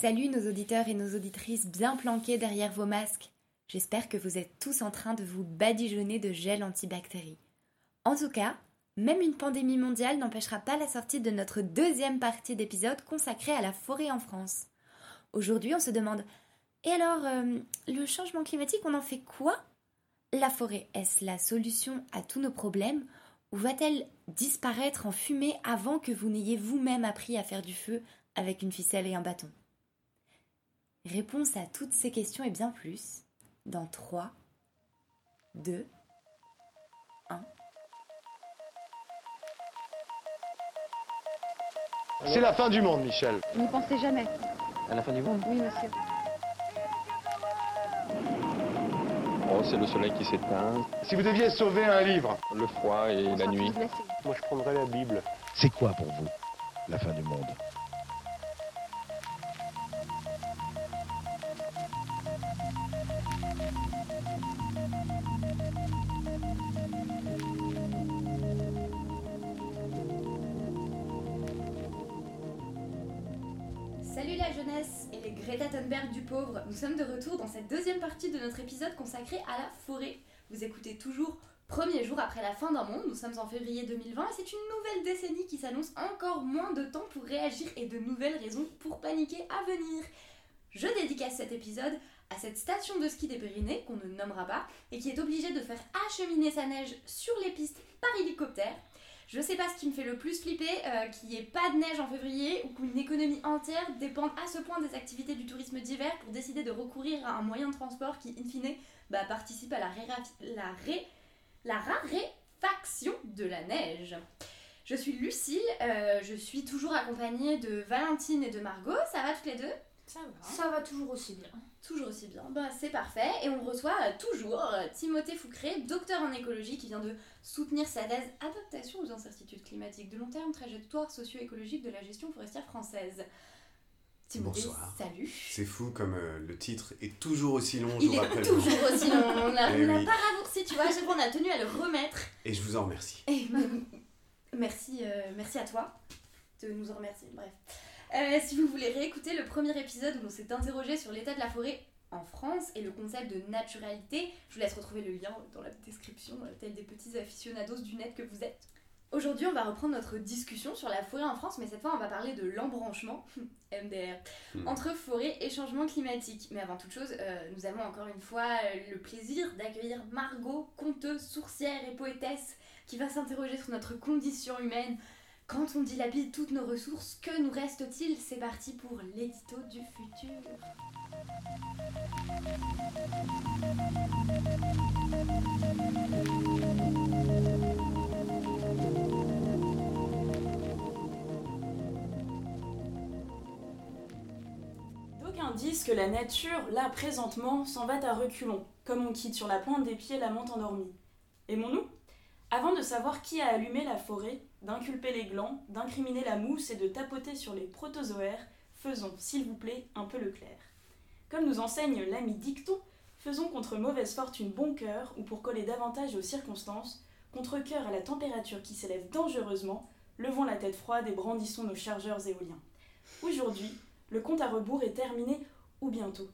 Salut nos auditeurs et nos auditrices bien planqués derrière vos masques. J'espère que vous êtes tous en train de vous badigeonner de gel antibactérie. En tout cas, même une pandémie mondiale n'empêchera pas la sortie de notre deuxième partie d'épisode consacrée à la forêt en France. Aujourd'hui, on se demande Et alors, euh, le changement climatique, on en fait quoi? La forêt, est-ce la solution à tous nos problèmes? Ou va-t-elle disparaître en fumée avant que vous n'ayez vous-même appris à faire du feu avec une ficelle et un bâton? Réponse à toutes ces questions et bien plus dans 3, 2, 1. C'est la fin du monde, Michel. N'y pensez jamais. À la fin du monde Oui, monsieur. Oh, c'est le soleil qui s'éteint, Si vous deviez sauver un livre, le froid et On la nuit. moi je prendrais la Bible. C'est quoi pour vous la fin du monde? Nous sommes de retour dans cette deuxième partie de notre épisode consacré à la forêt. Vous écoutez toujours Premier jour après la fin d'un monde, nous sommes en février 2020 et c'est une nouvelle décennie qui s'annonce encore moins de temps pour réagir et de nouvelles raisons pour paniquer à venir. Je dédicace cet épisode à cette station de ski des Pyrénées qu'on ne nommera pas et qui est obligée de faire acheminer sa neige sur les pistes par hélicoptère. Je sais pas ce qui me fait le plus flipper, euh, qu'il n'y ait pas de neige en février ou qu'une économie entière dépende à ce point des activités du tourisme d'hiver pour décider de recourir à un moyen de transport qui, in fine, bah, participe à la, ré- la raréfaction de la neige. Je suis Lucille, euh, je suis toujours accompagnée de Valentine et de Margot. Ça va toutes les deux? Ça va. Ça va toujours aussi bien. Toujours aussi bien, bah, c'est parfait. Et on reçoit euh, toujours euh, Timothée Foucré, docteur en écologie, qui vient de soutenir sa thèse Adaptation aux incertitudes climatiques de long terme, trajectoire socio-écologique de la gestion forestière française. Timothée, Bonsoir. salut. C'est fou comme euh, le titre est toujours aussi long jour Il après est jour. toujours aussi long, on l'a Eh oui. pas raccourci, tu vois, à chaque fois on a tenu à le remettre. Et je vous en remercie. Et merci, euh, merci à toi de nous en remercier. Bref. Euh, si vous voulez réécouter le premier épisode où on s'est interrogé sur l'état de la forêt en France et le concept de naturalité, je vous laisse retrouver le lien dans la description, tels des petits aficionados du net que vous êtes. Aujourd'hui, on va reprendre notre discussion sur la forêt en France, mais cette fois, on va parler de l'embranchement, MDR, Hmm. entre forêt et changement climatique. Mais avant toute chose, euh, nous avons encore une fois euh, le plaisir d'accueillir Margot, conteuse, sourcière et poétesse, qui va s'interroger sur notre condition humaine. Quand on dilapide toutes nos ressources, que nous reste-t-il? C'est parti pour l'édito du futur. D'aucuns disent que la nature, là présentement, s'en va à reculons, comme on quitte sur la pointe des pieds la menthe endormie. Aimons-nous? Avant de savoir qui a allumé la forêt, d'inculper les glands, d'incriminer la mousse et de tapoter sur les protozoaires, faisons, s'il vous plaît, un peu le clair. Comme nous enseigne l'ami Dicton, faisons contre mauvaise fortune bon cœur, ou pour coller davantage aux circonstances, contre cœur à la température qui s'élève dangereusement, levons la tête froide et brandissons nos chargeurs éoliens. Aujourd'hui, le compte à rebours est terminé ou bientôt.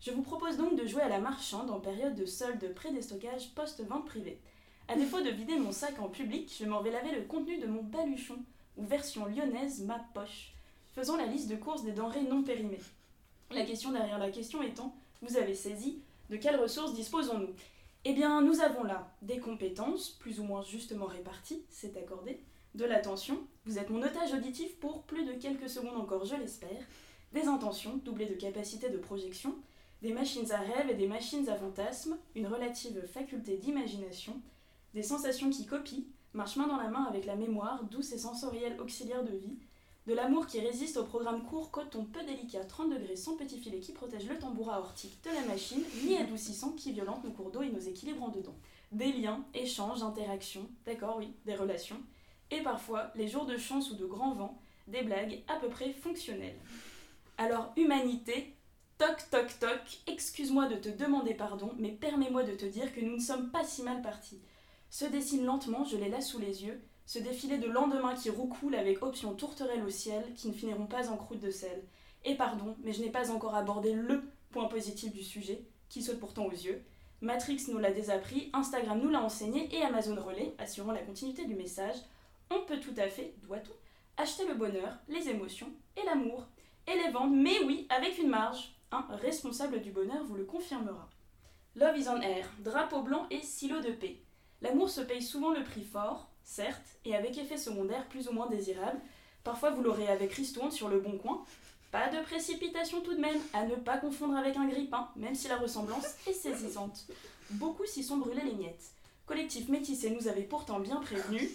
Je vous propose donc de jouer à la marchande en période de solde pré-déstockage post-vente privée. À défaut de vider mon sac en public, je m'en vais laver le contenu de mon baluchon, ou version lyonnaise ma poche, faisant la liste de courses des denrées non périmées. La question derrière la question étant, vous avez saisi, de quelles ressources disposons-nous? Eh bien, nous avons là des compétences, plus ou moins justement réparties, c'est accordé, de l'attention, vous êtes mon otage auditif pour plus de quelques secondes encore, je l'espère, des intentions, doublées de capacité de projection, des machines à rêve et des machines à fantasmes, une relative faculté d'imagination, des sensations qui copient, marchent main dans la main avec la mémoire, douce et sensorielle auxiliaire de vie, de l'amour qui résiste au programme court coton peu délicat 30 degrés sans petit filet qui protège le tambourin aortique de la machine, ni adoucissant qui violente nos cours d'eau et nos équilibres en dedans. Des liens, échanges, interactions, d'accord, oui, des relations, et parfois, les jours de chance ou de grand vent, des blagues à peu près fonctionnelles. Alors, humanité, toc toc toc, excuse-moi de te demander pardon, mais permets-moi de te dire que nous ne sommes pas si mal partis. Se dessine lentement, je l'ai là sous les yeux, ce défilé de lendemain qui roucoule avec option tourterelle au ciel, qui ne finiront pas en croûte de sel. Et pardon, mais je n'ai pas encore abordé LE point positif du sujet, qui saute pourtant aux yeux. Matrix nous l'a désappris, Instagram nous l'a enseigné et Amazon Relais, assurant la continuité du message. On peut tout à fait, doit-on, acheter le bonheur, les émotions et l'amour. Et les vendre, mais oui, avec une marge. Un responsable du bonheur vous le confirmera. Love is on air, drapeau blanc et silo de paix. L'amour se paye souvent le prix fort, certes, et avec effet secondaire plus ou moins désirable. Parfois vous l'aurez avec ristourne sur le bon coin. Pas de précipitation tout de même, à ne pas confondre avec un grippin, même si la ressemblance est saisissante. Beaucoup s'y sont brûlés les miettes. Collectif métissé nous avait pourtant bien prévenu.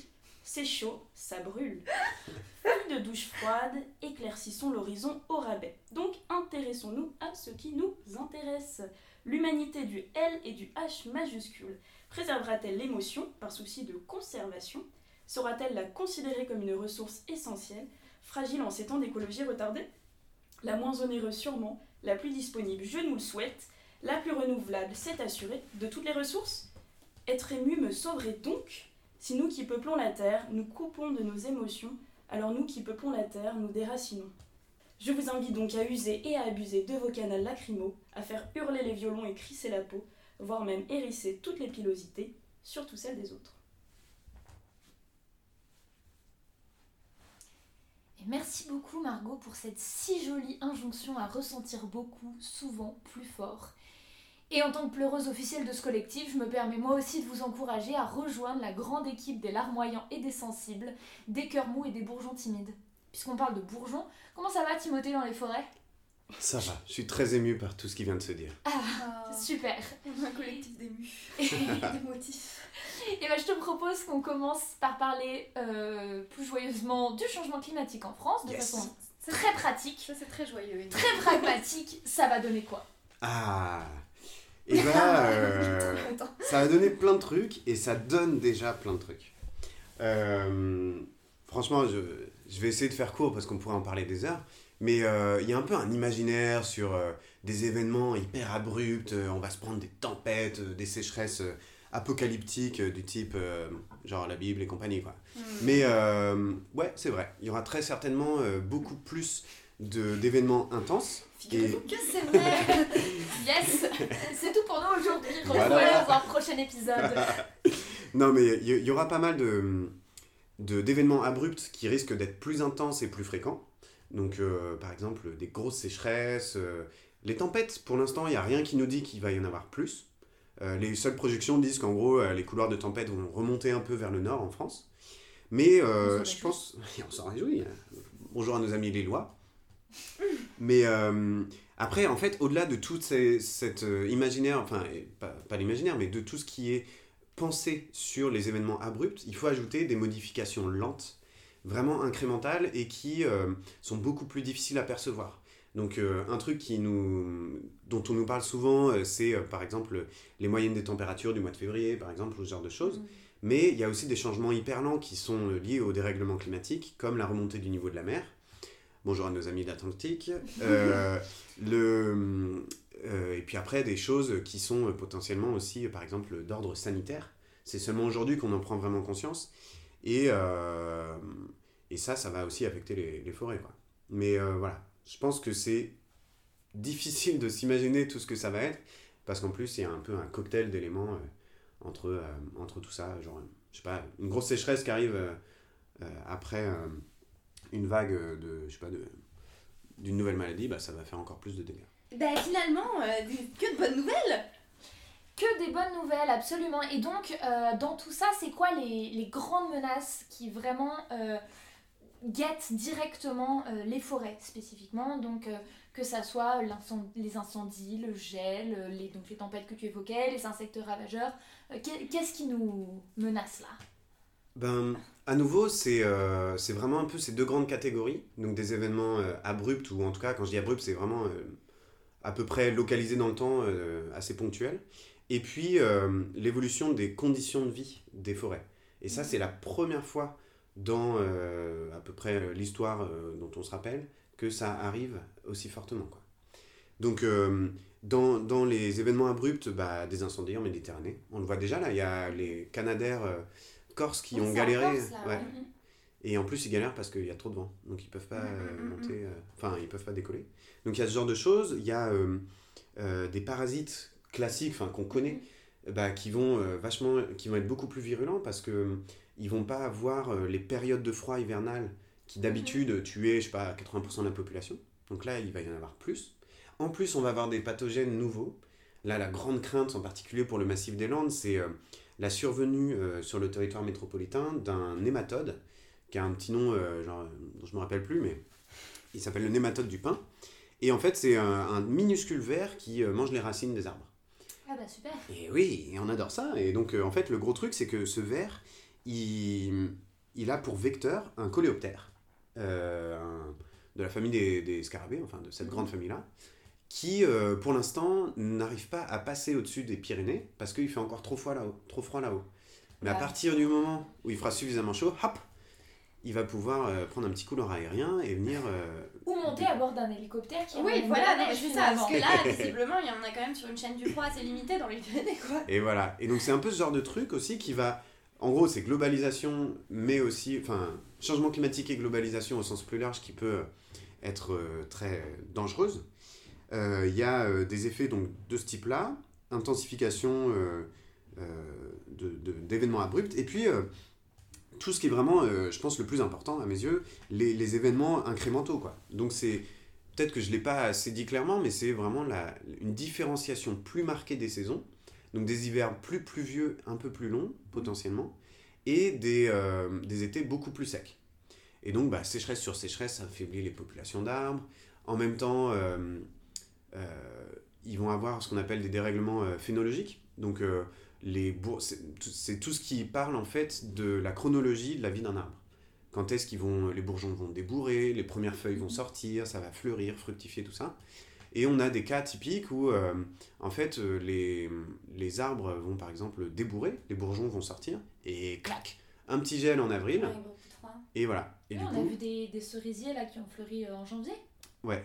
C'est chaud, ça brûle. Feuille de douche froide, éclaircissons l'horizon au rabais. Donc intéressons-nous à ce qui nous intéresse. L'humanité du L et du H majuscule préservera-t-elle l'émotion par souci de conservation? Saura-t-elle la considérer comme une ressource essentielle, fragile en ces temps d'écologie retardée? La moins onéreuse sûrement, la plus disponible, je nous le souhaite, la plus renouvelable, c'est assuré, de toutes les ressources? Être ému me sauverait donc? Si nous qui peuplons la Terre, nous coupons de nos émotions, alors nous qui peuplons la Terre, nous déracinons. Je vous invite donc à user et à abuser de vos canals lacrymaux, à faire hurler les violons et crisser la peau, voire même hérisser toutes les pilosités, surtout celles des autres. Et merci beaucoup Margot pour cette si jolie injonction à ressentir beaucoup, souvent, plus fort. Et en tant que pleureuse officielle de ce collectif, je me permets moi aussi de vous encourager à rejoindre la grande équipe des larmoyants et des sensibles, des cœurs mous et des bourgeons timides. Puisqu'on parle de bourgeons, comment ça va Timothée dans les forêts? Ça va, je suis très ému par tout ce qui vient de se dire. Ah, super Un collectif d'émus, d'émotifs. Et ben je te propose qu'on commence par parler euh, plus joyeusement du changement climatique en France, de Yes. façon très pratique, Ça, c'est très joyeux. Très pragmatique. Ça va donner quoi? Ah Et bah, euh, Attends. ça a donné plein de trucs et ça donne déjà plein de trucs. Euh, franchement, je, je vais essayer de faire court parce qu'on pourrait en parler des heures. Mais euh, il y a un peu un imaginaire sur euh, des événements hyper abrupts. euh, on va se prendre des tempêtes, des sécheresses apocalyptiques du type genre la Bible et compagnie. Quoi. Mais euh, ouais, c'est vrai. Il y aura très certainement beaucoup plus d'événements intenses. Figurez-vous que c'est vrai. Yes C'est tout pour nous aujourd'hui. Voilà. Retrouvez-nous dans un prochain épisode. Non, mais il y, aura pas mal de de- d'événements abrupts qui risquent d'être plus intenses et plus fréquents. Donc, euh, par exemple, des grosses sécheresses. euh, les tempêtes, pour l'instant, il n'y a rien qui nous dit qu'il va y en avoir plus. Euh, les seules projections disent qu'en gros, les couloirs de tempête vont remonter un peu vers le nord en France. Mais je pense. on s'en réjouit. hein. Bonjour à nos amis Lillois. Mais après, en fait, au-delà de tout ces, cet imaginaire, enfin, pas l'imaginaire, mais de tout ce qui est pensé sur les événements abrupts, il faut ajouter des modifications lentes, vraiment incrémentales et qui euh, sont beaucoup plus difficiles à percevoir. Donc euh, un truc qui nous, dont on nous parle souvent, euh, c'est euh, par exemple les moyennes des températures du mois de février, par exemple, ou ce genre de choses. Mais il y a aussi des changements hyper lents qui sont liés au dérèglement climatique, comme la remontée du niveau de la mer. Bonjour à nos amis de l'Atlantique. Et puis après, des choses qui sont potentiellement aussi, par exemple, d'ordre sanitaire. C'est seulement aujourd'hui qu'on en prend vraiment conscience. Et, euh, et ça, ça va aussi affecter les, les forêts. Mais euh, voilà, je pense que c'est difficile de s'imaginer tout ce que ça va être, parce qu'en plus, il y a un peu un cocktail d'éléments euh, entre, entre tout ça. Genre, je sais pas, une grosse sécheresse qui arrive après une vague de, je sais pas, de, d'une nouvelle maladie, bah, ça va faire encore plus de dégâts. Bah finalement, que de bonnes nouvelles. Que des bonnes nouvelles, absolument. Et donc, euh, dans tout ça, c'est quoi les, les grandes menaces qui vraiment euh, guettent directement euh, les forêts spécifiquement? Donc, que ça soit les incendies, le gel, les, donc les tempêtes que tu évoquais, les insectes ravageurs. Qu'est- Qu'est-ce qui nous menace là? Ben, à nouveau, c'est vraiment un peu ces deux grandes catégories. Donc des événements abrupts, ou en tout cas, quand je dis abrupt, c'est vraiment à peu près localisé dans le temps, assez ponctuel. Et puis euh, l'évolution des conditions de vie des forêts. Et ça, c'est la première fois dans euh, à peu près l'histoire euh, dont on se rappelle que ça arrive aussi fortement. Quoi. Donc, euh, dans, dans les événements abrupts, bah, des incendies en Méditerranée, on le voit déjà là, il y a les Canadaires euh, corses qui ont galéré. Corse, là, ouais. ouais. Et en plus, ils galèrent parce qu'il y a trop de vent. Donc, ils peuvent pas Mm, mm, euh, mm, monter. euh, Enfin, ils peuvent pas décoller. Donc, il y a ce genre de choses. Il y a euh, euh, des parasites classiques, enfin, qu'on connaît, bah, qui, vont, euh, vachement, qui vont être beaucoup plus virulents parce que euh, ils vont pas avoir euh, les périodes de froid hivernales qui d'habitude tuaient, je sais pas, 80% de la population. Donc là, il va y en avoir plus. En plus, on va avoir des pathogènes nouveaux. Là, la grande crainte, en particulier pour le massif des Landes, c'est euh, la survenue sur le territoire métropolitain d'un nématode, qui a un petit nom, genre, dont je me rappelle plus, mais il s'appelle le nématode du pin. Et en fait, c'est un, un minuscule ver qui mange les racines des arbres. Ah bah super. Et oui, et on adore ça. Et donc, euh, en fait, le gros truc, c'est que ce ver, il, il a pour vecteur un coléoptère, euh, un- de la famille des, des scarabées, enfin de cette grande famille-là, qui, euh, pour l'instant, n'arrive pas à passer au-dessus des Pyrénées parce qu'il fait encore trop froid là-haut. Trop froid là-haut. Mais à partir du moment où il fera suffisamment chaud, hop, il va pouvoir euh, prendre un petit couloir aérien et venir. euh, Ou monter à bord d'un hélicoptère qui Oui, voilà, non, c'est ça, parce que là, visiblement, il y en a quand même sur une chaîne du froid assez limitée dans les Pyrénées, quoi. Et voilà. Et donc c'est un peu ce genre de truc aussi qui va... En gros, c'est globalisation, mais aussi... Enfin, changement climatique et globalisation au sens plus large qui peut être euh, très dangereuse. Euh, Il y a euh, des effets donc, de ce type-là, intensification euh, euh, de- de- d'événements abrupts, et puis euh, tout ce qui est vraiment, euh, je pense, le plus important à mes yeux, les, événements incrémentaux. Quoi. Donc c'est... Peut-être que je ne l'ai pas assez dit clairement, mais c'est vraiment la, une différenciation plus marquée des saisons. Donc des hivers plus pluvieux, un peu plus longs potentiellement, et des, euh, des étés beaucoup plus secs. Et donc bah, sécheresse sur sécheresse, affaiblit les populations d'arbres. En même temps, euh, ils vont avoir ce qu'on appelle des dérèglements phénologiques. Donc les c'est tout- ce qui parle en fait de la chronologie de la vie d'un arbre. Quand est-ce qu'ils vont, les bourgeons vont débourrer, les premières feuilles vont sortir, ça va fleurir, fructifier, tout ça. Et on a des cas typiques où, euh, en fait, euh, les, les arbres vont par exemple débourrer, les bourgeons vont sortir, et clac, un petit gel en avril, Ouais, et voilà. Et Oui, du on coup, a vu des, des cerisiers là qui ont fleuri euh, en janvier. Ouais.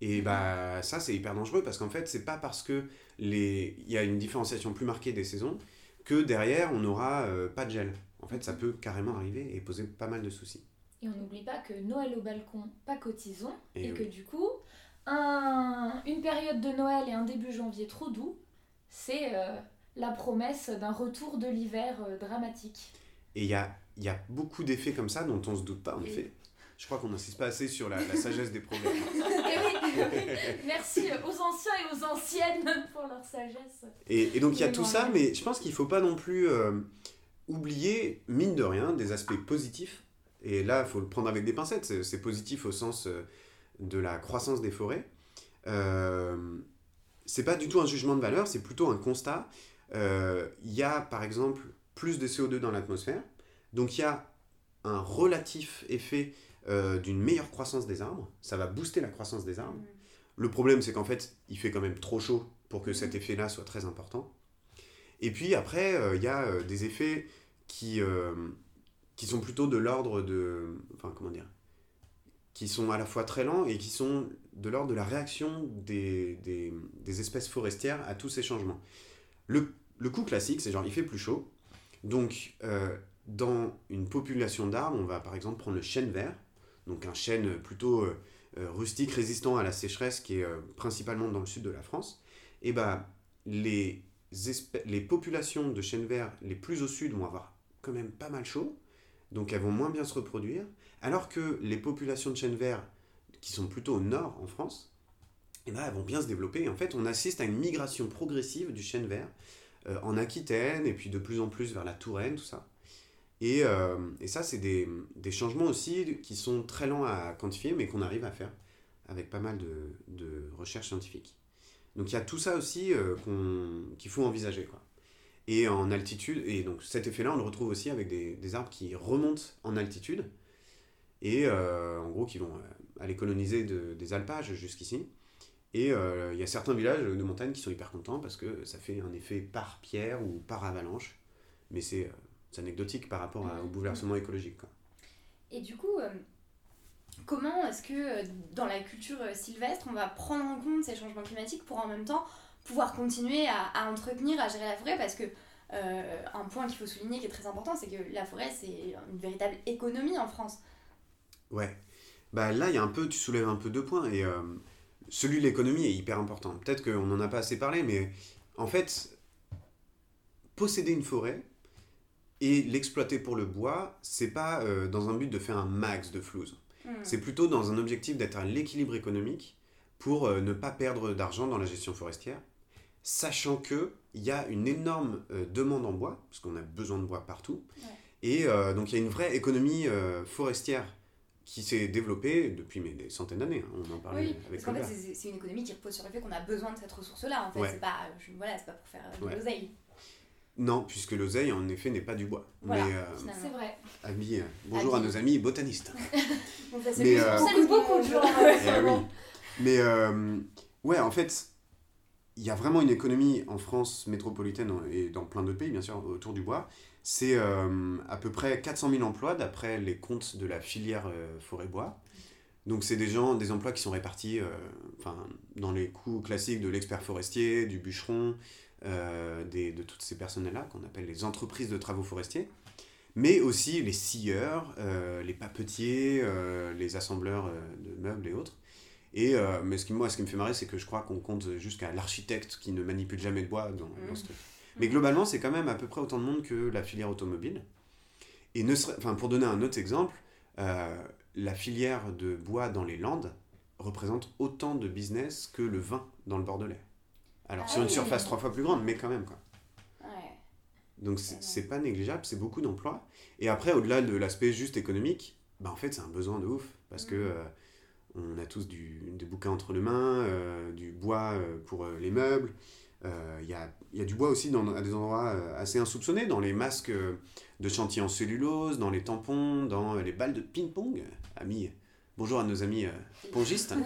Et bah ça c'est hyper dangereux parce qu'en fait c'est pas parce que les il y a une différenciation plus marquée des saisons que derrière on n'aura euh, pas de gel. En fait ça peut carrément arriver et poser pas mal de soucis. Et on n'oublie pas que Noël au balcon, pas cotisons. Et Et, oui. que du coup, un- une période de Noël et un début janvier trop doux, c'est euh, la promesse d'un retour de l'hiver euh, dramatique. Et il y a, y a beaucoup d'effets comme ça dont on se doute pas en Et- effet. Je crois qu'on n'insiste pas assez sur la, la sagesse des proverbes. Et oui, merci aux anciens et aux anciennes pour leur sagesse. Et, et donc il y a tout ça, mais je pense qu'il faut pas non plus euh, oublier, mine de rien, des aspects positifs. Et là, il faut le prendre avec des pincettes. C'est c'est positif au sens euh, de la croissance des forêts. Euh, c'est pas du tout un jugement de valeur, c'est plutôt un constat. Euh, Il y a, par exemple, plus de CO2 dans l'atmosphère. Donc il y a un relatif effet euh, d'une meilleure croissance des arbres. Ça va booster la croissance des arbres. Le problème, c'est qu'en fait, il fait quand même trop chaud pour que cet effet-là soit très important. Et puis après, euh, il y a euh, des effets qui, qui sont plutôt de l'ordre de... Enfin, comment dire Qui sont à la fois très lents et qui sont de l'ordre de la réaction des, des, des espèces forestières à tous ces changements. Le, le coup classique, c'est genre, il fait plus chaud. Donc, dans une population d'arbres, on va par exemple prendre le chêne vert, donc un chêne plutôt euh, euh, rustique, résistant à la sécheresse, qui est euh, principalement dans le sud de la France. Et bah, les, espè- les populations de chênes verts les plus au sud vont avoir quand même pas mal chaud, donc elles vont moins bien se reproduire, alors que les populations de chênes verts qui sont plutôt au nord en France, eh ben, elles vont bien se développer. En fait, on assiste à une migration progressive du chêne vert en Aquitaine et puis de plus en plus vers la Touraine, tout ça. Et, euh, et ça, c'est des, des changements aussi qui sont très lents à quantifier, mais qu'on arrive à faire avec pas mal de, de recherches scientifiques. Donc il y a tout ça aussi euh, qu'il faut envisager. Quoi. Et en altitude, et donc cet effet-là, on le retrouve aussi avec des, des arbres qui remontent en altitude, et euh, en gros qui vont euh, aller coloniser de- des alpages jusqu'ici. Et il y a certains villages de montagne qui sont hyper contents parce que ça fait un effet par pierre ou par avalanche, mais c'est c'est anecdotique par rapport à- au bouleversement écologique. Quoi. Et du coup, euh, comment est-ce que euh, dans la culture euh, sylvestre, on va prendre en compte ces changements climatiques pour en même temps pouvoir continuer à, à entretenir, à gérer la forêt? Parce que euh, un point qu'il faut souligner qui est très important, c'est que la forêt, c'est une véritable économie en France. Ouais. Bah là, il y a un peu, tu soulèves un peu deux points. Et euh, celui de l'économie est hyper important. Peut-être qu'on n'en a pas assez parlé, mais en fait, posséder une forêt et l'exploiter pour le bois, c'est pas euh, dans un but de faire un max de flouze. Hmm. C'est plutôt dans un objectif d'être à l'équilibre économique pour euh, ne pas perdre d'argent dans la gestion forestière, sachant que il y a une énorme euh, demande en bois, parce qu'on a besoin de bois partout, Ouais. et donc il y a une vraie économie forestière qui s'est développée depuis mais, des centaines d'années. hein. On en parlait Oui, avec parce qu'en fait, c'est une économie qui repose sur le fait qu'on a besoin de cette ressource-là. En fait, Ouais. c'est pas, je- voilà, pas pour faire de Ouais. l'oseille. Non, puisque l'oseille, en effet, n'est pas du bois. Voilà, mais euh, finalement. C'est vrai. amis, euh, bonjour à Amis. nos amis botanistes. C'est Mais, euh, on beaucoup de gens. Eh oui. Mais euh, ouais, en fait, il y a vraiment une économie en France métropolitaine et dans plein d'autres pays, bien sûr, autour du bois. C'est euh, à peu près 400 000 emplois d'après les comptes de la filière euh, forêt-bois. Donc c'est des gens, des emplois qui sont répartis euh, enfin, dans les coûts classiques de l'expert forestier, du bûcheron, euh, des, de toutes ces personnes-là qu'on appelle les entreprises de travaux forestiers, mais aussi les scieurs, euh, les papetiers, les assembleurs de meubles et autres. Et mais ce qui, moi, ce qui me fait marrer, c'est que je crois qu'on compte jusqu'à l'architecte qui ne manipule jamais de bois dans, dans ce truc. Mais globalement, c'est quand même à peu près autant de monde que la filière automobile. Et ne serait- enfin, pour donner un autre exemple, la filière de bois dans les Landes représente autant de business que le vin dans le Bordelais. Alors Ah sur une oui. surface trois fois plus grande, mais quand même quoi. Ouais. Donc c'est pas négligeable, c'est beaucoup d'emplois. Et après, au-delà de l'aspect juste économique, bah en fait c'est un besoin de ouf. Parce que Mhm. euh, on a tous du, des bouquins entre les mains, euh, du bois euh, pour les meubles. Euh, Il y, a, y a du bois aussi dans, à des endroits euh, assez insoupçonnés, dans les masques euh, de chantier en cellulose, dans les tampons, dans les balles de ping-pong. Amis, bonjour à nos amis pongistes.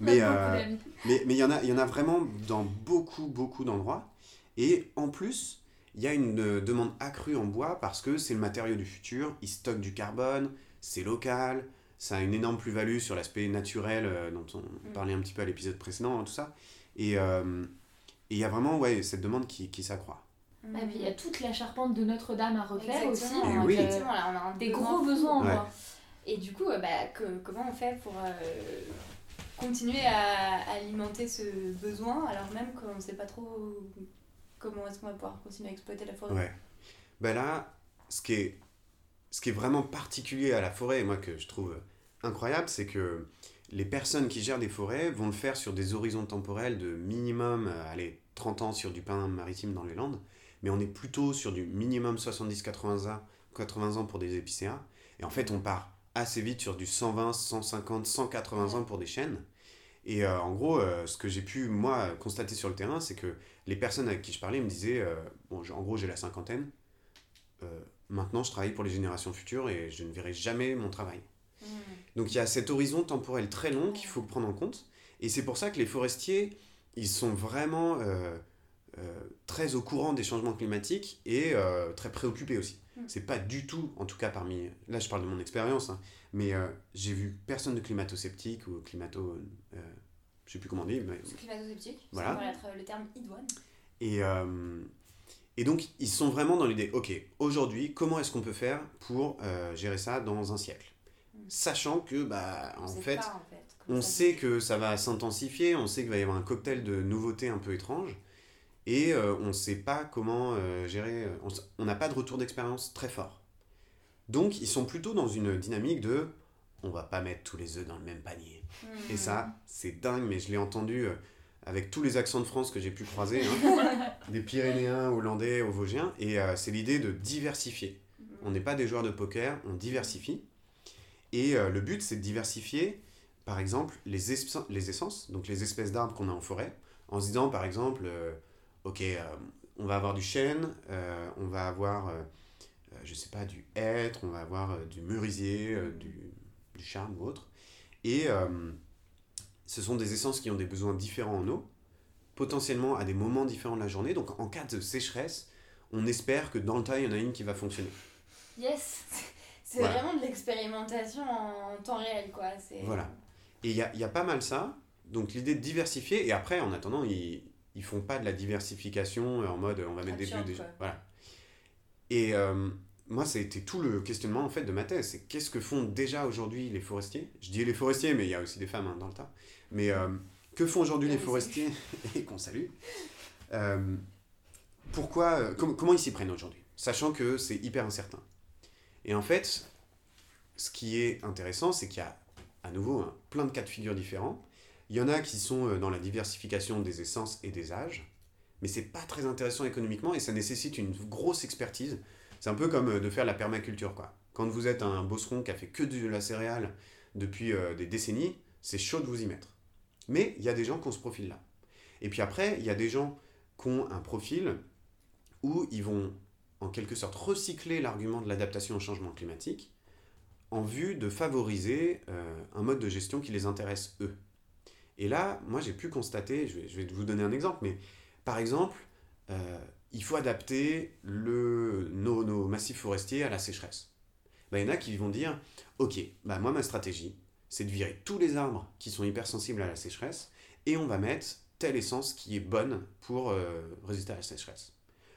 Mais, euh, mais mais il y, en a- il y en a vraiment dans beaucoup, beaucoup d'endroits. Et en plus, il y a une demande accrue en bois parce que c'est le matériau du futur, il stocke du carbone, c'est local, ça a une énorme plus-value sur l'aspect naturel euh, dont on parlait un petit peu à l'épisode précédent, hein, tout ça. Et euh, et il y a vraiment ouais, cette demande qui, qui s'accroît. Ah, puis il y a toute la charpente de Notre-Dame à refaire aussi. Exactement, oui. euh, effectivement, là, on a un des besoin gros fou. besoins en Ouais. bois. Et du coup, euh, bah, que- comment on fait pour euh, continuer à alimenter ce besoin alors même qu'on ne sait pas trop comment est-ce qu'on va pouvoir continuer à exploiter la forêt? Ouais. Ben là, ce qui, est, ce qui est vraiment particulier à la forêt, et moi que je trouve incroyable, c'est que les personnes qui gèrent des forêts vont le faire sur des horizons temporels de minimum, euh, allez, 30 ans sur du pin maritime dans les Landes, mais on est plutôt sur du minimum 70-80 ans, 80 ans pour des épicéas, et en fait on part assez vite sur du 120, 150, 180 ans pour des chênes. Et euh, en gros, euh, ce que j'ai pu, moi, constater sur le terrain, c'est que les personnes avec qui je parlais me disaient, bon, en gros, j'ai la cinquantaine, maintenant je travaille pour les générations futures et je ne verrai jamais mon travail. Mmh. Donc il y a cet horizon temporel très long qu'il faut prendre en compte. Et c'est pour ça que les forestiers, ils sont vraiment euh, euh, très au courant des changements climatiques et euh, très préoccupés aussi. Mm. C'est pas du tout, en tout cas parmi... Là je parle de mon expérience, hein, mais j'ai vu personne de climato-sceptique ou climato... Je sais plus comment on dit, mais C'est climato-sceptique, Voilà. c'est voilà, le terme idoine. et, et donc, ils sont vraiment dans l'idée, ok, aujourd'hui, comment est-ce qu'on peut faire pour gérer ça dans un siècle? Sachant que, bah, On en sait fait, pas, en fait, comment on sait que ça va s'intensifier, on sait qu'il va y avoir un cocktail de nouveautés un peu étranges, et euh, on ne sait pas comment euh, gérer, euh, on n'a pas de retour d'expérience très fort. Donc, ils sont plutôt dans une dynamique de, on va pas mettre tous les œufs dans le même panier. Mmh. Et ça, c'est dingue, mais je l'ai entendu avec tous les accents de France que j'ai pu croiser, hein, des Pyrénéens, Hollandais, aux Vosgiens, et euh, c'est l'idée de diversifier. Mmh. On n'est pas des joueurs de poker, on diversifie. Et euh, le but, c'est de diversifier, par exemple, les, essences, donc les espèces d'arbres qu'on a en forêt, en se disant, par exemple, euh, ok, euh, on va avoir du chêne, on va avoir, je sais pas, du hêtre, on va avoir du merisier, du, du charme ou autre. Et ce sont des essences qui ont des besoins différents en eau, potentiellement à des moments différents de la journée. Donc en cas de sécheresse, on espère que dans le tas, il y en a une qui va fonctionner. Yes. C'est Voilà. vraiment de l'expérimentation en temps réel, quoi. Voilà. Et il y a, y a pas mal ça. Donc l'idée de diversifier, et après, en attendant, ils, ils font pas de la diversification en mode on va mettre des Absurde, des quoi. Voilà. Et euh, moi, ça a été tout le questionnement en fait de ma thèse. C'est qu'est-ce que font déjà aujourd'hui les forestiers? Je dis les forestiers, mais il y a aussi des femmes hein, dans le tas. Mais euh, que font aujourd'hui On les forestiers et qu'on salue Euh, Pourquoi com- Comment ils s'y prennent aujourd'hui? Sachant que c'est hyper incertain. Et en fait, ce qui est intéressant, c'est qu'il y a à nouveau hein, plein de cas de figure différents. Il y en a qui sont euh, dans la diversification des essences et des âges, mais c'est pas très intéressant économiquement et ça nécessite une grosse expertise. C'est un peu comme euh, de faire la permaculture, quoi. Quand vous êtes un bosseron qui a fait que de la céréale depuis euh, des décennies, c'est chaud de vous y mettre. Mais il y a des gens qui ont ce profil-là. Et puis après, il y a des gens qui ont un profil où ils vont en quelque sorte recycler l'argument de l'adaptation au changement climatique en vue de favoriser euh, un mode de gestion qui les intéresse eux. Et là, moi j'ai pu constater, je vais, je vais vous donner un exemple, mais par exemple, euh, il faut adapter le, nos, nos massifs forestiers à la sécheresse. Ben, il y en a qui vont dire, ok, bah, moi ma stratégie, c'est de virer tous les arbres qui sont hypersensibles à la sécheresse, et on va mettre telle essence qui est bonne pour euh, résister à la sécheresse.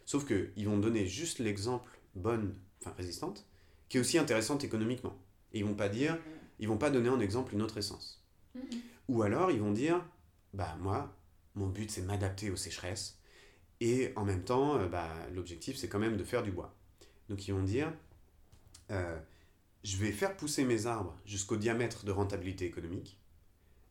Sauf qu'ils vont donner juste l'exemple bonne, enfin résistante, qui est aussi intéressante économiquement. Et ils vont pas dire, ils vont pas donner en exemple une autre essence. Mhm. Ou alors ils vont dire, bah moi, mon but c'est m'adapter aux sécheresses, et en même temps, euh, bah, l'objectif c'est quand même de faire du bois. Donc ils vont dire, euh, je vais faire pousser mes arbres jusqu'au diamètre de rentabilité économique.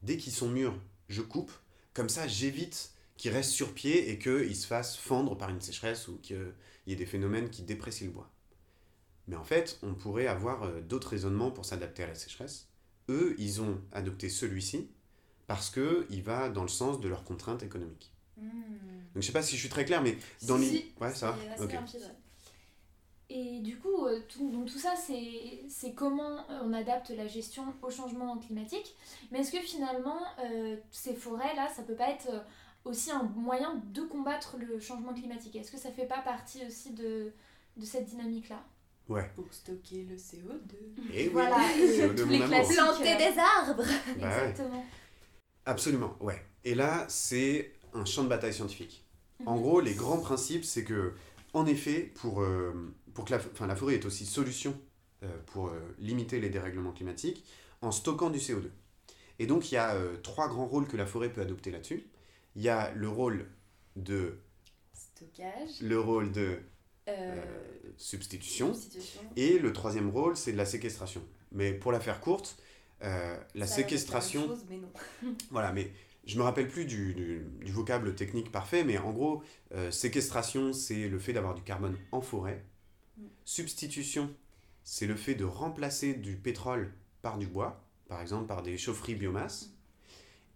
Dès qu'ils sont mûrs, je coupe. Comme ça, j'évite qu'ils restent sur pied et qu'ils se fassent fendre par une sécheresse ou qu'il y ait des phénomènes qui déprécient le bois. Mais en fait, on pourrait avoir euh, d'autres raisonnements pour s'adapter à la sécheresse. Eux, ils ont adopté celui-ci parce qu'il va dans le sens de leurs contraintes économiques. Hmm. Donc je sais pas si je suis très clair, mais dans Si, les... si, Ouais, ça va assez Ok. limpide, ouais. Et du coup, euh, tout, donc tout ça, c'est comment euh, on adapte la gestion au changement climatique. Mais est-ce que finalement, euh, ces forêts-là, ça peut pas être aussi un moyen de combattre le changement climatique Est-ce que ça fait pas partie aussi de, de cette dynamique-là? Ouais. Pour stocker le CO2. Et oui, Voilà, c'est et de tous mon les amour. classiques. Planter des arbres Bah ouais. Exactement. Absolument, ouais. Et là, c'est un champ de bataille scientifique. En Mhm. gros, les grands principes, c'est que, en effet, pour, euh, pour que la, enfin, la forêt est aussi solution euh, pour euh, limiter les dérèglements climatiques en stockant du CO2. Et donc, il y a euh, trois grands rôles que la forêt peut adopter là-dessus. Il y a le rôle de, Stockage. le rôle de Euh, euh, substitution. substitution. Et le troisième rôle, c'est de la séquestration. Mais pour la faire courte, euh, la Ça, séquestration... chose, mais non. Voilà, mais je me rappelle plus du, du- du vocable technique parfait, mais en gros, euh, séquestration, c'est le fait d'avoir du carbone en forêt. Mm. Substitution, c'est le fait de remplacer du pétrole par du bois, par exemple par des chaufferies biomasse.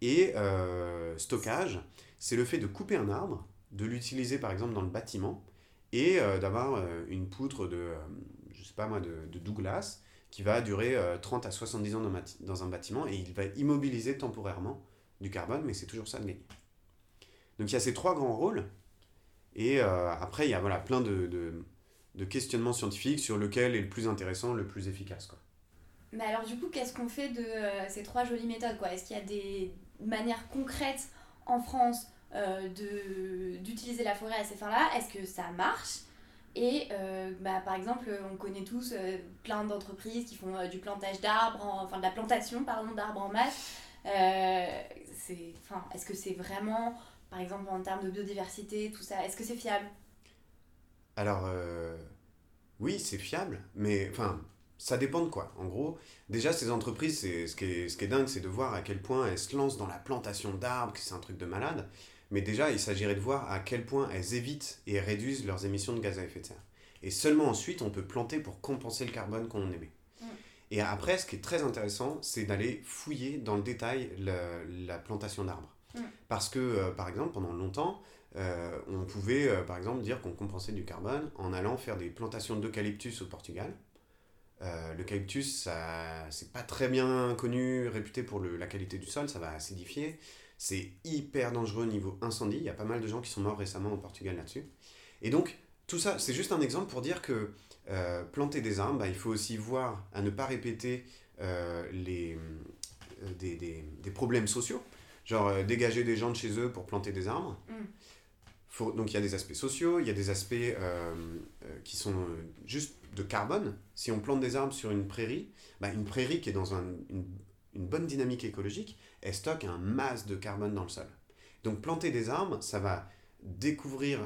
Et euh, stockage, c'est le fait de couper un arbre, de l'utiliser par exemple dans le bâtiment, et euh, d'avoir euh, une poutre de, je sais pas moi, de, Douglas, qui va durer euh, 30 à 70 ans dans, dans un bâtiment, et il va immobiliser temporairement du carbone, mais c'est toujours ça de gagner. Donc il y a ces trois grands rôles, et après il y a voilà, plein de, de, questionnements scientifiques sur lequel est le plus intéressant, le plus efficace. Quoi. Mais alors du coup, qu'est-ce qu'on fait de ces trois jolies méthodes Est-ce qu'il y a des manières concrètes en France euh, d'utiliser la forêt à ces fins-là Est-ce que ça marche? Et euh, bah, par exemple, on connaît tous euh, plein d'entreprises qui font euh, du plantage d'arbres, en- enfin de la plantation pardon d'arbres en masse. Euh, c'est, est-ce que c'est vraiment, par exemple en termes de biodiversité, tout ça, est-ce que c'est fiable? Alors, euh, oui, c'est fiable, mais enfin, ça dépend de quoi. En gros, déjà, ces entreprises, c'est, ce, qui est, ce qui est dingue, c'est de voir à quel point elles se lancent dans la plantation d'arbres, que c'est un truc de malade. Mais déjà, il s'agirait de voir à quel point elles évitent et réduisent leurs émissions de gaz à effet de serre. Et seulement ensuite, on peut planter pour compenser le carbone qu'on émet. Mm. Et après, ce qui est très intéressant, c'est d'aller fouiller dans le détail le- la plantation d'arbres. Mm. Parce que, euh, par exemple, pendant longtemps, euh, on pouvait, euh, par exemple, dire qu'on compensait du carbone en allant faire des plantations d'eucalyptus au Portugal. Euh, L'eucalyptus, c'est pas très bien connu, réputé pour le- la qualité du sol, ça va acidifier. C'est hyper dangereux au niveau incendie. Il y a pas mal de gens qui sont morts récemment au Portugal là-dessus. Et donc, tout ça, c'est juste un exemple pour dire que euh, planter des arbres, bah, il faut aussi voir à ne pas répéter euh, les, des, des- des problèmes sociaux. genre dégager des gens de chez eux pour planter des arbres. Mm. Donc il y a des aspects sociaux, il y a des aspects euh, euh, qui sont euh, juste de carbone. Si on plante des arbres sur une prairie, bah, une prairie qui est dans un- une, bonne dynamique écologique, elle stocke un masse de carbone dans le sol. Donc planter des arbres, ça va découvrir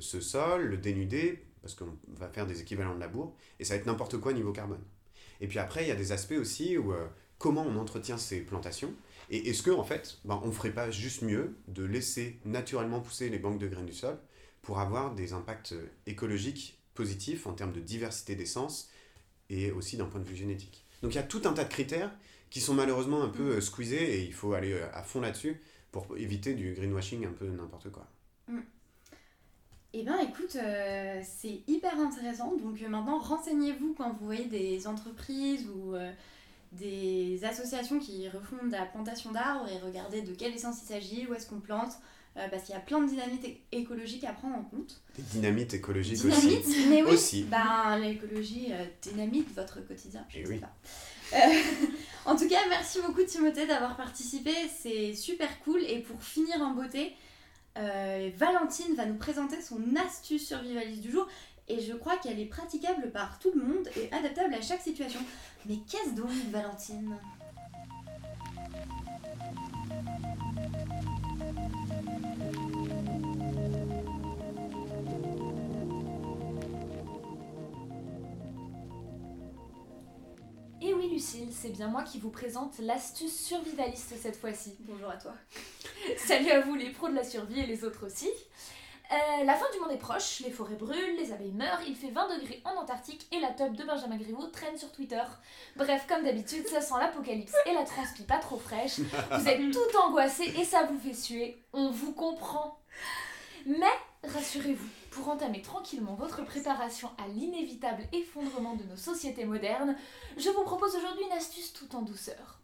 ce sol, le dénuder, parce qu'on va faire des équivalents de labour, et ça va être n'importe quoi niveau carbone. Et puis après, il y a des aspects aussi où comment on entretient ces plantations, et est-ce que en fait, ben, on ne ferait pas juste mieux de laisser naturellement pousser les banques de graines du sol pour avoir des impacts euh, écologiques positifs en termes de diversité d'essence et aussi d'un point de vue génétique? Donc il y a tout un tas de critères qui sont malheureusement un peu euh, squeezés et il faut aller euh, à fond là-dessus pour éviter du greenwashing un peu n'importe quoi. Eh bien, écoute, euh, c'est hyper intéressant. Donc euh, maintenant, renseignez-vous quand vous voyez des entreprises ou euh, des associations qui refont de la plantation d'arbres et regardez de quelle essence il s'agit, où est-ce qu'on plante, euh, parce qu'il y a plein de dynamites é- écologiques à prendre en compte. Des dynamites écologiques Dynamite, aussi. mais oui. Aussi. Ben, l'écologie euh, dynamite votre quotidien, je Eh sais oui. pas. Euh, en tout cas, merci beaucoup Timothée d'avoir participé, c'est super cool. Et pour finir en beauté, Valentine va nous présenter son astuce survivaliste du jour. Et je crois qu'elle est praticable par tout le monde et adaptable à chaque situation. Mais qu'est-ce donc, Valentine? Et oui Lucille, c'est bien moi qui vous présente l'astuce survivaliste cette fois-ci. Bonjour à toi. Salut à vous les pros de la survie et les autres aussi. Euh, la fin du monde est proche, les forêts brûlent, les abeilles meurent, il fait 20 degrés en Antarctique et la top de Benjamin Griveaux traîne sur Twitter. Bref, comme d'habitude, ça sent l'apocalypse et la transpi pas trop fraîche. Vous êtes tout angoissé et ça vous fait suer. On vous comprend. Mais rassurez-vous, pour entamer tranquillement votre préparation à l'inévitable effondrement de nos sociétés modernes, je vous propose aujourd'hui une astuce tout en douceur.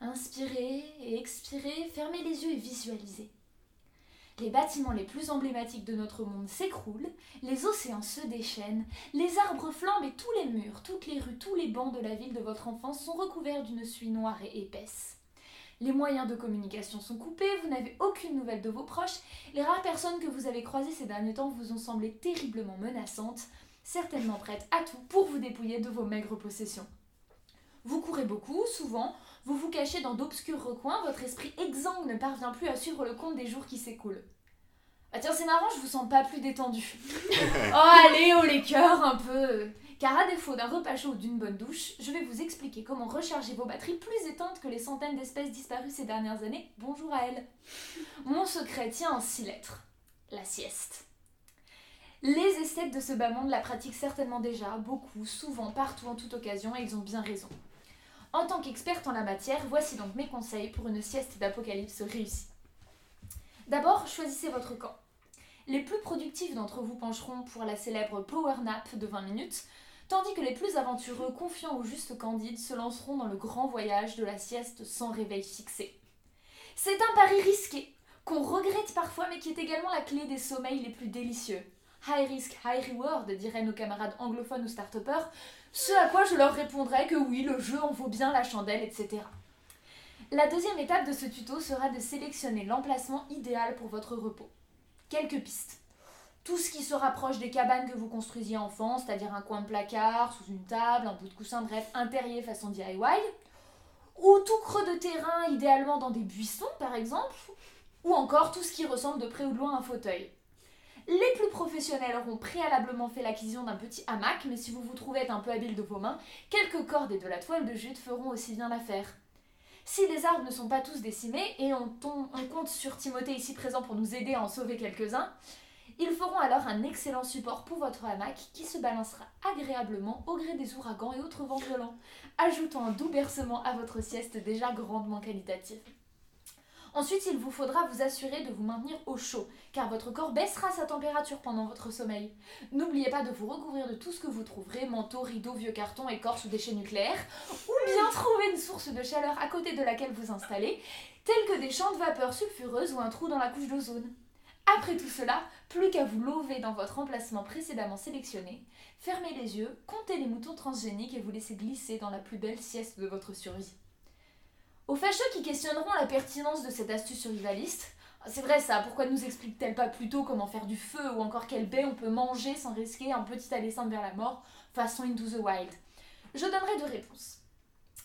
Inspirez et expirez, fermez les yeux et visualisez. Les bâtiments les plus emblématiques de notre monde s'écroulent, les océans se déchaînent, les arbres flambent et tous les murs, toutes les rues, tous les bancs de la ville de votre enfance sont recouverts d'une suie noire et épaisse. Les moyens de communication sont coupés, vous n'avez aucune nouvelle de vos proches, les rares personnes que vous avez croisées ces derniers temps vous ont semblé terriblement menaçantes, certainement prêtes à tout pour vous dépouiller de vos maigres possessions. Vous courez beaucoup, souvent, vous vous cachez dans d'obscurs recoins, votre esprit exsangue ne parvient plus à suivre le compte des jours qui s'écoulent. Ah tiens, c'est marrant, je vous sens pas plus détendu. oh allez, oh les cœurs, un peu. Car à défaut d'un repas chaud ou d'une bonne douche, je vais vous expliquer comment recharger vos batteries plus éteintes que les centaines d'espèces disparues ces dernières années. Bonjour à elles. Mon secret tient en six lettres. La sieste. Les esthètes de ce bas monde la pratiquent certainement déjà, beaucoup, souvent, partout, en toute occasion, et ils ont bien raison. En tant qu'experte en la matière, voici donc mes conseils pour une sieste d'apocalypse réussie. D'abord, choisissez votre camp. Les plus productifs d'entre vous pencheront pour la célèbre power nap de 20 minutes, tandis que les plus aventureux, confiants ou juste candides, se lanceront dans le grand voyage de la sieste sans réveil fixé. C'est un pari risqué, qu'on regrette parfois, mais qui est également la clé des sommeils les plus délicieux. High risk, high reward, diraient nos camarades anglophones ou start ce à quoi je leur répondrai que oui, le jeu en vaut bien la chandelle, etc. La deuxième étape de ce tuto sera de sélectionner l'emplacement idéal pour votre repos. Quelques pistes. Tout ce qui se rapproche des cabanes que vous construisiez enfant, c'est-à-dire un coin de placard, sous une table, un bout de coussin, bref, un terrier façon DIY. Ou tout creux de terrain, idéalement dans des buissons par exemple. Ou encore tout ce qui ressemble de près ou de loin à un fauteuil. Les plus professionnels auront préalablement fait l'acquisition d'un petit hamac, mais si vous vous trouvez être un peu habile de vos mains, quelques cordes et de la toile de jute feront aussi bien l'affaire. Si les arbres ne sont pas tous décimés, et on, on compte sur Timothée ici présent pour nous aider à en sauver quelques-uns, ils feront alors un excellent support pour votre hamac qui se balancera agréablement au gré des ouragans et autres vents violents, ajoutant un doux bercement à votre sieste déjà grandement qualitative. Ensuite, il vous faudra vous assurer de vous maintenir au chaud, car votre corps baissera sa température pendant votre sommeil. N'oubliez pas de vous recouvrir de tout ce que vous trouverez, manteaux, rideaux, vieux cartons, écorces ou déchets nucléaires, ou bien trouver une source de chaleur à côté de laquelle vous installez, tels que des champs de vapeur sulfureuse ou un trou dans la couche d'ozone. Après tout cela, plus qu'à vous lever dans votre emplacement précédemment sélectionné, fermez les yeux, comptez les moutons transgéniques et vous laissez glisser dans la plus belle sieste de votre survie. Aux fâcheux qui questionneront la pertinence de cette astuce survivaliste, c'est vrai ça, pourquoi ne nous explique-t-elle pas plutôt comment faire du feu ou encore quelle baie on peut manger sans risquer un petit aller simple vers la mort, façon Into the Wild? Je donnerai deux réponses.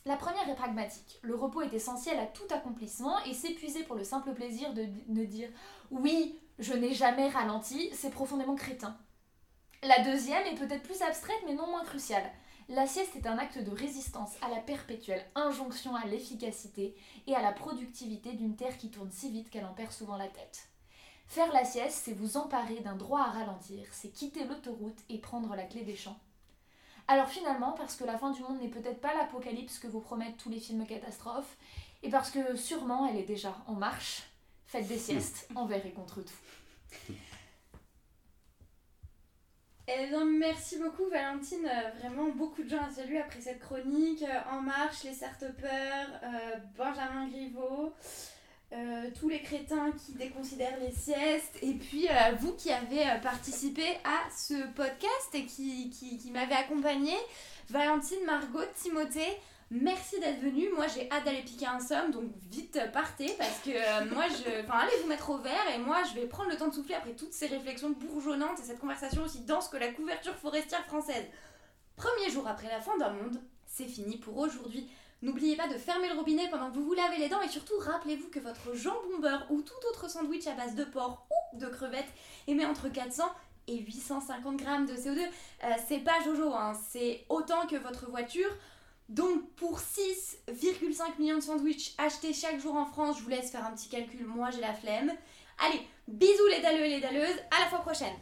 La première est pragmatique. Le repos est essentiel à tout accomplissement et s'épuiser pour le simple plaisir de, de dire oui, je n'ai jamais ralenti, c'est profondément crétin. La deuxième est peut-être plus abstraite mais non moins cruciale. La sieste est un acte de résistance à la perpétuelle injonction à l'efficacité et à la productivité d'une terre qui tourne si vite qu'elle en perd souvent la tête. Faire la sieste, c'est vous emparer d'un droit à ralentir, c'est quitter l'autoroute et prendre la clé des champs. Alors finalement, parce que la fin du monde n'est peut-être pas l'apocalypse que vous promettent tous les films catastrophes, et parce que sûrement elle est déjà en marche, faites des siestes envers et contre tout. Eh merci beaucoup Valentine. Euh, Vraiment beaucoup de gens à saluer après cette chronique. Euh, En Marche, les Sartepeurs, euh, Benjamin Griveaux, tous les crétins qui déconsidèrent les siestes, et puis vous qui avez participé à ce podcast et qui, qui, qui m'avez accompagné. Valentine, Margot, Timothée. Merci d'être venus. Moi, j'ai hâte d'aller piquer un somme, donc vite partez parce que euh, moi, je, enfin, allez vous mettre au vert et moi, je vais prendre le temps de souffler après toutes ces réflexions bourgeonnantes et cette conversation aussi dense que la couverture forestière française. Premier jour après la fin d'un monde, c'est fini pour aujourd'hui. N'oubliez pas de fermer le robinet pendant que vous vous lavez les dents et surtout rappelez-vous que votre jambon beurre ou tout autre sandwich à base de porc ou de crevettes émet entre 400 et 850 grammes de CO2. Euh, c'est pas Jojo, hein, c'est autant que votre voiture. Donc pour 6,5 millions de sandwichs achetés chaque jour en France, je vous laisse faire un petit calcul, moi j'ai la flemme. Allez, bisous les dalleux et les dalleuses, à la fois prochaine